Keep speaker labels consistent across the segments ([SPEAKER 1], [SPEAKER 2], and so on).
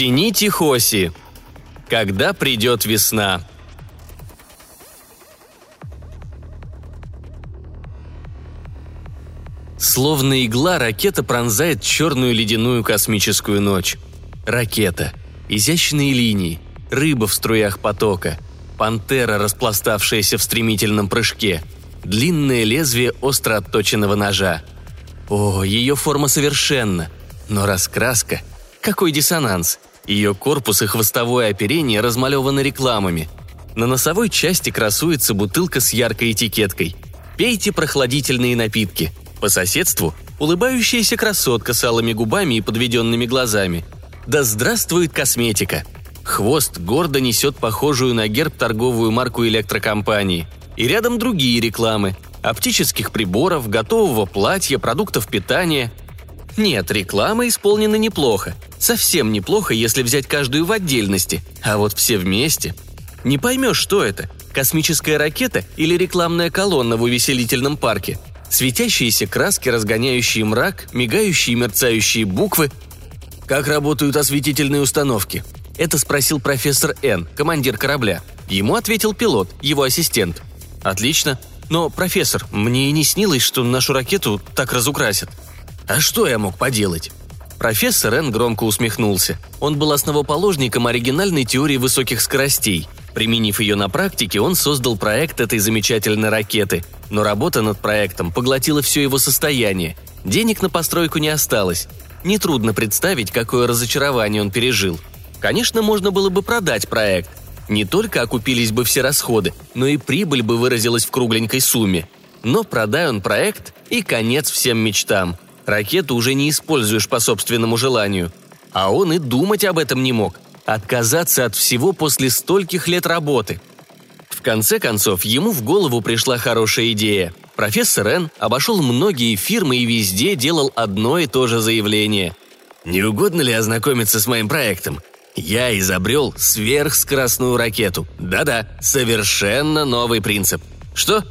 [SPEAKER 1] Синити Хоси. Когда придет весна. Словно игла, ракета пронзает черную ледяную космическую ночь. Ракета. Изящные линии. Рыба в струях потока. Пантера, распластавшаяся в стремительном прыжке. Длинное лезвие остро отточенного ножа. О, ее форма совершенна. Но раскраска. Какой диссонанс. Ее корпус и хвостовое оперение размалеваны рекламами. На носовой части красуется бутылка с яркой этикеткой. Пейте прохладительные напитки. По соседству улыбающаяся красотка с алыми губами и подведенными глазами. Да здравствует косметика! Хвост гордо несет похожую на герб торговую марку электрокомпании. И рядом другие рекламы – оптических приборов, готового платья, продуктов питания. Нет, реклама исполнена неплохо. Совсем неплохо, если взять каждую в отдельности, а вот все вместе. Не поймешь, что это – космическая ракета или рекламная колонна в увеселительном парке – Светящиеся краски, разгоняющие мрак, мигающие мерцающие буквы. Как работают осветительные установки? Это спросил профессор Н, командир корабля. Ему ответил пилот, его ассистент. Отлично. Но, профессор, мне и не снилось, что нашу ракету так разукрасят. А что я мог поделать? Профессор Н громко усмехнулся. Он был основоположником оригинальной теории высоких скоростей – Применив ее на практике, он создал проект этой замечательной ракеты, но работа над проектом поглотила все его состояние. Денег на постройку не осталось. Нетрудно представить, какое разочарование он пережил. Конечно, можно было бы продать проект. Не только окупились бы все расходы, но и прибыль бы выразилась в кругленькой сумме. Но продай он проект, и конец всем мечтам. Ракету уже не используешь по собственному желанию. А он и думать об этом не мог – Отказаться от всего после стольких лет работы. В конце концов, ему в голову пришла хорошая идея. Профессор Н обошел многие фирмы и везде делал одно и то же заявление. «Не угодно ли ознакомиться с моим проектом? Я изобрел сверхскоростную ракету. Да-да, совершенно новый принцип. Что?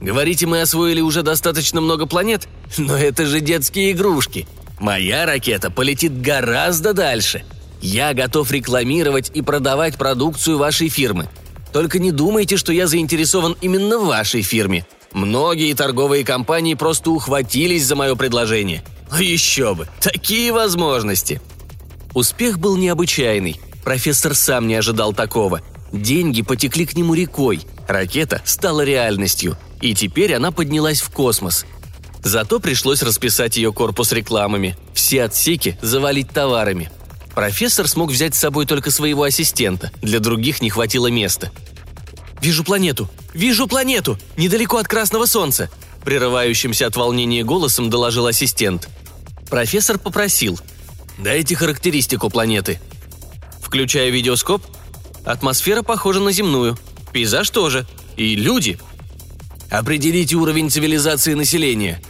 [SPEAKER 1] Говорите, мы освоили уже достаточно много планет? Но это же детские игрушки. Моя ракета полетит гораздо дальше – я готов рекламировать и продавать продукцию вашей фирмы. Только не думайте, что я заинтересован именно в вашей фирме. Многие торговые компании просто ухватились за мое предложение. А еще бы, такие возможности. Успех был необычайный. Профессор сам не ожидал такого. Деньги потекли к нему рекой. Ракета стала реальностью. И теперь она поднялась в космос. Зато пришлось расписать ее корпус рекламами. Все отсеки завалить товарами – Профессор смог взять с собой только своего ассистента, для других не хватило места. «Вижу планету! Вижу планету! Недалеко от Красного Солнца!» Прерывающимся от волнения голосом доложил ассистент. Профессор попросил. «Дайте характеристику планеты». Включая видеоскоп, атмосфера похожа на земную. Пейзаж тоже. И люди. Определите уровень цивилизации населения.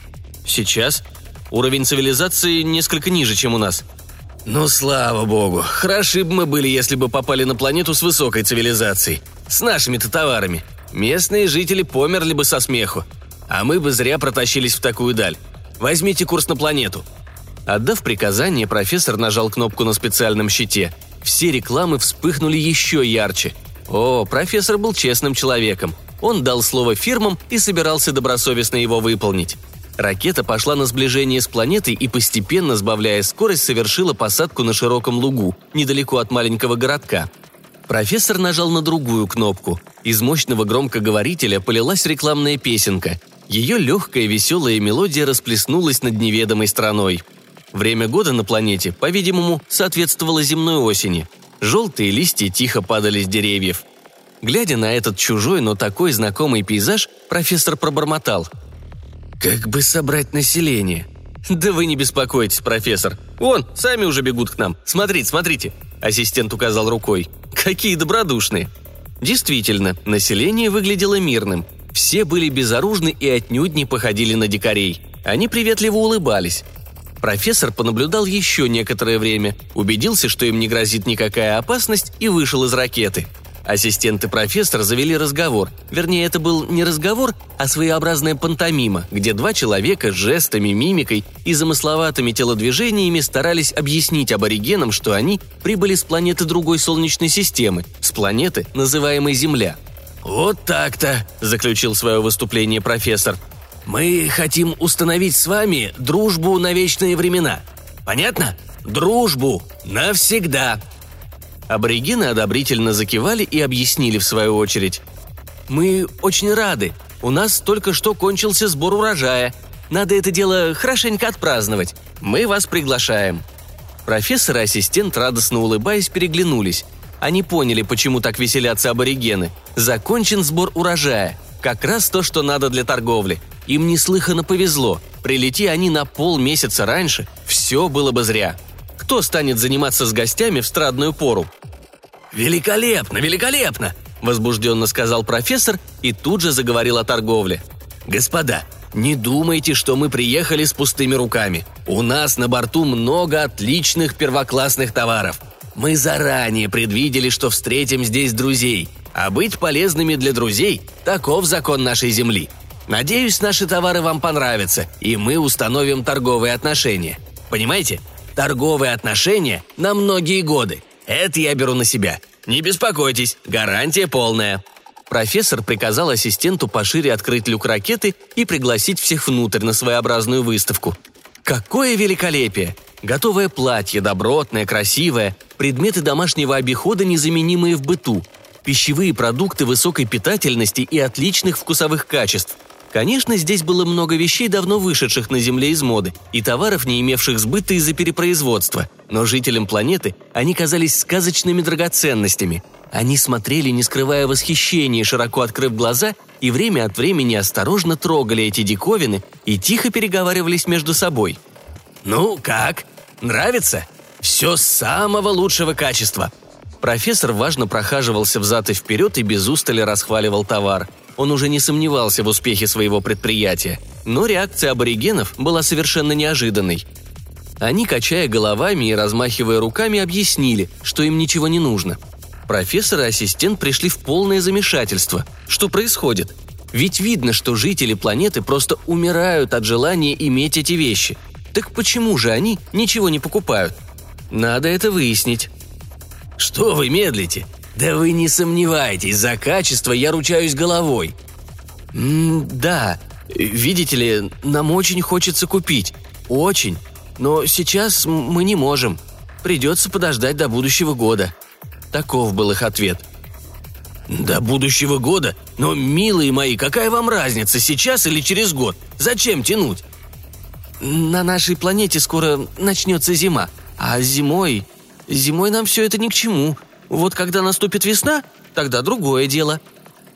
[SPEAKER 1] Сейчас. Уровень цивилизации несколько ниже, чем у нас – ну, слава богу. Хороши бы мы были, если бы попали на планету с высокой цивилизацией. С нашими-то товарами. Местные жители померли бы со смеху. А мы бы зря протащились в такую даль. Возьмите курс на планету». Отдав приказание, профессор нажал кнопку на специальном щите. Все рекламы вспыхнули еще ярче. О, профессор был честным человеком. Он дал слово фирмам и собирался добросовестно его выполнить. Ракета пошла на сближение с планетой и, постепенно сбавляя скорость, совершила посадку на широком лугу, недалеко от маленького городка. Профессор нажал на другую кнопку. Из мощного громкоговорителя полилась рекламная песенка. Ее легкая веселая мелодия расплеснулась над неведомой страной. Время года на планете, по-видимому, соответствовало земной осени. Желтые листья тихо падали с деревьев. Глядя на этот чужой, но такой знакомый пейзаж, профессор пробормотал – как бы собрать население? Да вы не беспокойтесь, профессор. Вон, сами уже бегут к нам. Смотрите, смотрите. Ассистент указал рукой. Какие добродушные. Действительно, население выглядело мирным. Все были безоружны и отнюдь не походили на дикарей. Они приветливо улыбались. Профессор понаблюдал еще некоторое время, убедился, что им не грозит никакая опасность и вышел из ракеты. Ассистент и профессор завели разговор. Вернее, это был не разговор, а своеобразная пантомима, где два человека жестами, мимикой и замысловатыми телодвижениями старались объяснить аборигенам, что они прибыли с планеты другой Солнечной системы, с планеты, называемой Земля.
[SPEAKER 2] «Вот так-то», – заключил свое выступление профессор. «Мы хотим установить с вами дружбу на вечные времена. Понятно? Дружбу навсегда!»
[SPEAKER 1] Аборигены одобрительно закивали и объяснили в свою очередь. «Мы очень рады. У нас только что кончился сбор урожая. Надо это дело хорошенько отпраздновать. Мы вас приглашаем». Профессор и ассистент, радостно улыбаясь, переглянулись. Они поняли, почему так веселятся аборигены. Закончен сбор урожая. Как раз то, что надо для торговли. Им неслыханно повезло. Прилети они на полмесяца раньше, все было бы зря. Кто станет заниматься с гостями в страдную пору?
[SPEAKER 2] «Великолепно, великолепно!» – возбужденно сказал профессор и тут же заговорил о торговле. «Господа, не думайте, что мы приехали с пустыми руками. У нас на борту много отличных первоклассных товаров. Мы заранее предвидели, что встретим здесь друзей, а быть полезными для друзей – таков закон нашей Земли. Надеюсь, наши товары вам понравятся, и мы установим торговые отношения. Понимаете? Торговые отношения на многие годы. Это я беру на себя. Не беспокойтесь, гарантия полная».
[SPEAKER 1] Профессор приказал ассистенту пошире открыть люк ракеты и пригласить всех внутрь на своеобразную выставку. Какое великолепие! Готовое платье, добротное, красивое, предметы домашнего обихода, незаменимые в быту, пищевые продукты высокой питательности и отличных вкусовых качеств – Конечно, здесь было много вещей, давно вышедших на Земле из моды, и товаров, не имевших сбыта из-за перепроизводства, но жителям планеты они казались сказочными драгоценностями. Они смотрели, не скрывая восхищения, широко открыв глаза, и время от времени осторожно трогали эти диковины и тихо переговаривались между собой.
[SPEAKER 2] «Ну как? Нравится? Все самого лучшего качества!»
[SPEAKER 1] Профессор важно прохаживался взад и вперед и без устали расхваливал товар – он уже не сомневался в успехе своего предприятия, но реакция аборигенов была совершенно неожиданной. Они, качая головами и размахивая руками, объяснили, что им ничего не нужно. Профессор и ассистент пришли в полное замешательство. Что происходит? Ведь видно, что жители планеты просто умирают от желания иметь эти вещи. Так почему же они ничего не покупают? Надо это выяснить.
[SPEAKER 2] «Что вы медлите? «Да вы не сомневайтесь, за качество я ручаюсь головой».
[SPEAKER 1] «Да, видите ли, нам очень хочется купить. Очень. Но сейчас мы не можем. Придется подождать до будущего года». Таков был их ответ.
[SPEAKER 2] «До будущего года? Но, милые мои, какая вам разница, сейчас или через год? Зачем тянуть?»
[SPEAKER 1] «На нашей планете скоро начнется зима, а зимой... Зимой нам все это ни к чему. Вот когда наступит весна, тогда другое дело».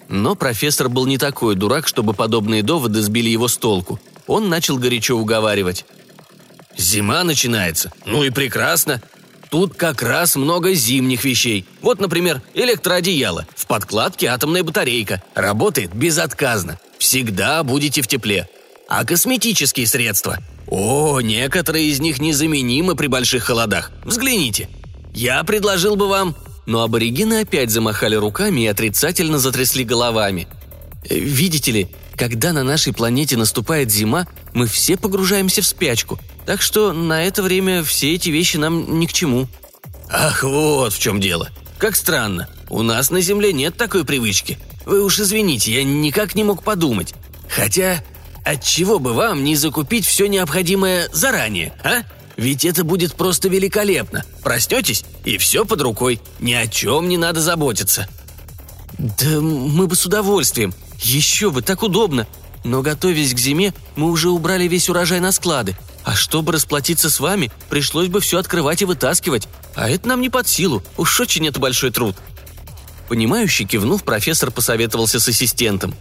[SPEAKER 1] Но профессор был не такой дурак, чтобы подобные доводы сбили его с толку. Он начал горячо уговаривать.
[SPEAKER 2] «Зима начинается. Ну и прекрасно. Тут как раз много зимних вещей. Вот, например, электроодеяло. В подкладке атомная батарейка. Работает безотказно. Всегда будете в тепле. А косметические средства? О, некоторые из них незаменимы при больших холодах. Взгляните. Я предложил бы вам
[SPEAKER 1] но аборигены опять замахали руками и отрицательно затрясли головами. «Э, «Видите ли, когда на нашей планете наступает зима, мы все погружаемся в спячку, так что на это время все эти вещи нам ни к чему».
[SPEAKER 2] «Ах, вот в чем дело. Как странно. У нас на Земле нет такой привычки. Вы уж извините, я никак не мог подумать. Хотя, отчего бы вам не закупить все необходимое заранее, а? Ведь это будет просто великолепно. Проснетесь, и все под рукой. Ни о чем не надо заботиться».
[SPEAKER 1] «Да мы бы с удовольствием. Еще бы, так удобно. Но, готовясь к зиме, мы уже убрали весь урожай на склады. А чтобы расплатиться с вами, пришлось бы все открывать и вытаскивать. А это нам не под силу. Уж очень это большой труд». Понимающий, кивнув, профессор посоветовался с ассистентом.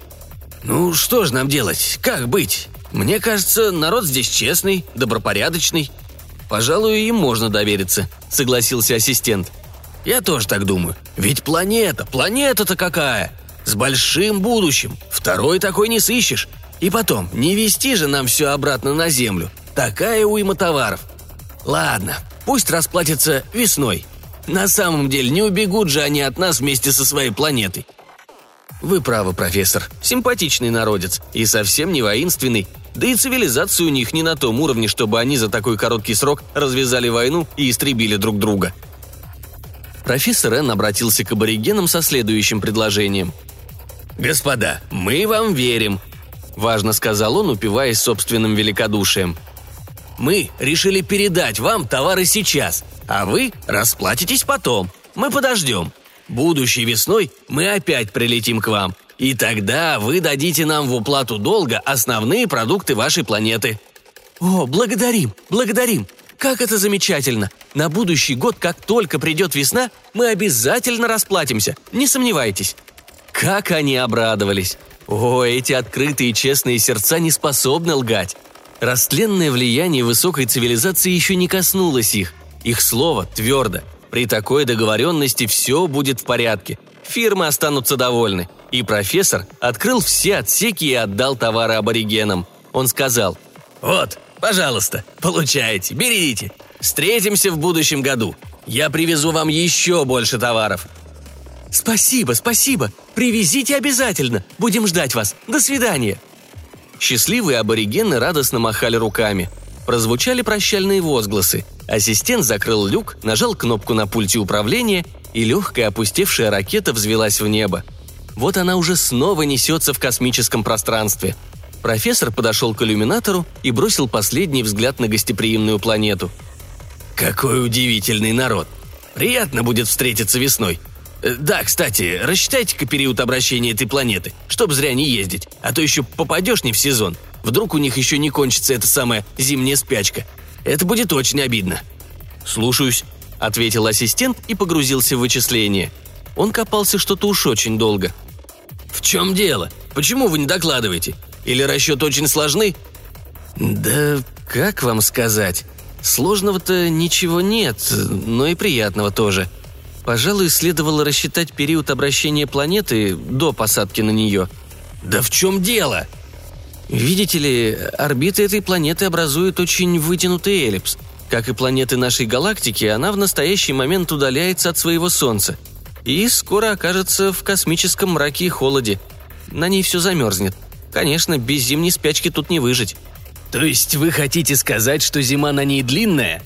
[SPEAKER 2] «Ну, что же нам делать? Как быть? Мне кажется, народ здесь честный, добропорядочный.
[SPEAKER 1] «Пожалуй, им можно довериться», — согласился ассистент.
[SPEAKER 2] «Я тоже так думаю. Ведь планета, планета-то какая! С большим будущим. Второй такой не сыщешь. И потом, не вести же нам все обратно на Землю. Такая уйма товаров. Ладно, пусть расплатится весной. На самом деле, не убегут же они от нас вместе со своей планетой.
[SPEAKER 1] Вы правы, профессор. Симпатичный народец. И совсем не воинственный. Да и цивилизация у них не на том уровне, чтобы они за такой короткий срок развязали войну и истребили друг друга. Профессор Н обратился к аборигенам со следующим предложением.
[SPEAKER 2] «Господа, мы вам верим», – важно сказал он, упиваясь собственным великодушием. «Мы решили передать вам товары сейчас, а вы расплатитесь потом. Мы подождем. Будущей весной мы опять прилетим к вам, и тогда вы дадите нам в уплату долга основные продукты вашей планеты».
[SPEAKER 1] «О, благодарим, благодарим! Как это замечательно! На будущий год, как только придет весна, мы обязательно расплатимся, не сомневайтесь!» Как они обрадовались! О, эти открытые честные сердца не способны лгать. Растленное влияние высокой цивилизации еще не коснулось их. Их слово твердо. При такой договоренности все будет в порядке. Фирмы останутся довольны. И профессор открыл все отсеки и отдал товары аборигенам. Он сказал,
[SPEAKER 2] «Вот, пожалуйста, получайте, берите. Встретимся в будущем году. Я привезу вам еще больше товаров».
[SPEAKER 1] «Спасибо, спасибо. Привезите обязательно. Будем ждать вас. До свидания». Счастливые аборигены радостно махали руками. Прозвучали прощальные возгласы. Ассистент закрыл люк, нажал кнопку на пульте управления, и легкая опустевшая ракета взвелась в небо. Вот она уже снова несется в космическом пространстве. Профессор подошел к иллюминатору и бросил последний взгляд на гостеприимную планету.
[SPEAKER 2] «Какой удивительный народ! Приятно будет встретиться весной. Э, да, кстати, рассчитайте-ка период обращения этой планеты, чтоб зря не ездить, а то еще попадешь не в сезон. Вдруг у них еще не кончится эта самая зимняя спячка. Это будет очень обидно».
[SPEAKER 1] «Слушаюсь», — ответил ассистент и погрузился в вычисление. Он копался что-то уж очень долго.
[SPEAKER 2] «В чем дело? Почему вы не докладываете? Или расчеты очень сложны?»
[SPEAKER 1] «Да как вам сказать? Сложного-то ничего нет, но и приятного тоже. Пожалуй, следовало рассчитать период обращения планеты до посадки на нее».
[SPEAKER 2] «Да в чем дело?»
[SPEAKER 1] Видите ли, орбита этой планеты образует очень вытянутый эллипс. Как и планеты нашей галактики, она в настоящий момент удаляется от своего Солнца. И скоро окажется в космическом мраке и холоде. На ней все замерзнет. Конечно, без зимней спячки тут не выжить.
[SPEAKER 2] То есть вы хотите сказать, что зима на ней длинная?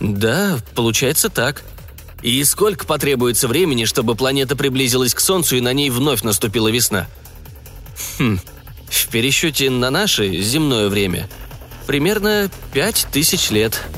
[SPEAKER 1] Да, получается так.
[SPEAKER 2] И сколько потребуется времени, чтобы планета приблизилась к Солнцу и на ней вновь наступила весна?
[SPEAKER 1] Хм, в пересчете на наше земное время примерно пять тысяч лет –